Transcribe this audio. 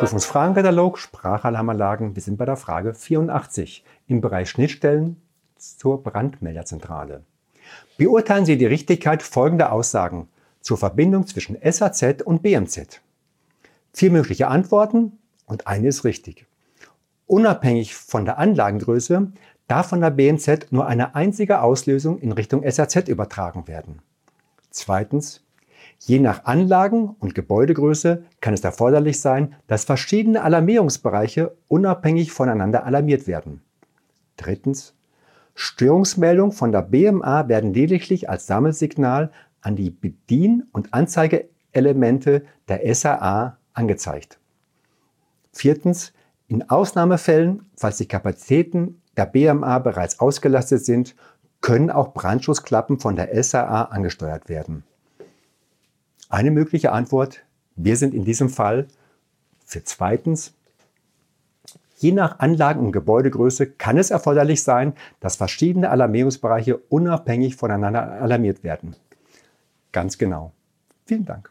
Prüfungsfragenkatalog Sprachalarmanlagen. Wir sind bei der Frage 84 im Bereich Schnittstellen zur Brandmelderzentrale. Beurteilen Sie die Richtigkeit folgender Aussagen zur Verbindung zwischen SAZ und BMZ. Vier mögliche Antworten und eine ist richtig. Unabhängig von der Anlagengröße darf von der BMZ nur eine einzige Auslösung in Richtung SAZ übertragen werden. Zweitens, je nach Anlagen- und Gebäudegröße kann es erforderlich sein, dass verschiedene Alarmierungsbereiche unabhängig voneinander alarmiert werden. Drittens, Störungsmeldungen von der BMA werden lediglich als Sammelsignal an die Bedien- und Anzeigeelemente der SAA angezeigt. Viertens, in Ausnahmefällen, falls die Kapazitäten der BMA bereits ausgelastet sind, können auch Brandschutzklappen von der SAA angesteuert werden. Eine mögliche Antwort, wir sind in diesem Fall für zweitens, je nach Anlagen- und Gebäudegröße kann es erforderlich sein, dass verschiedene Alarmierungsbereiche unabhängig voneinander alarmiert werden. Ganz genau. Vielen Dank.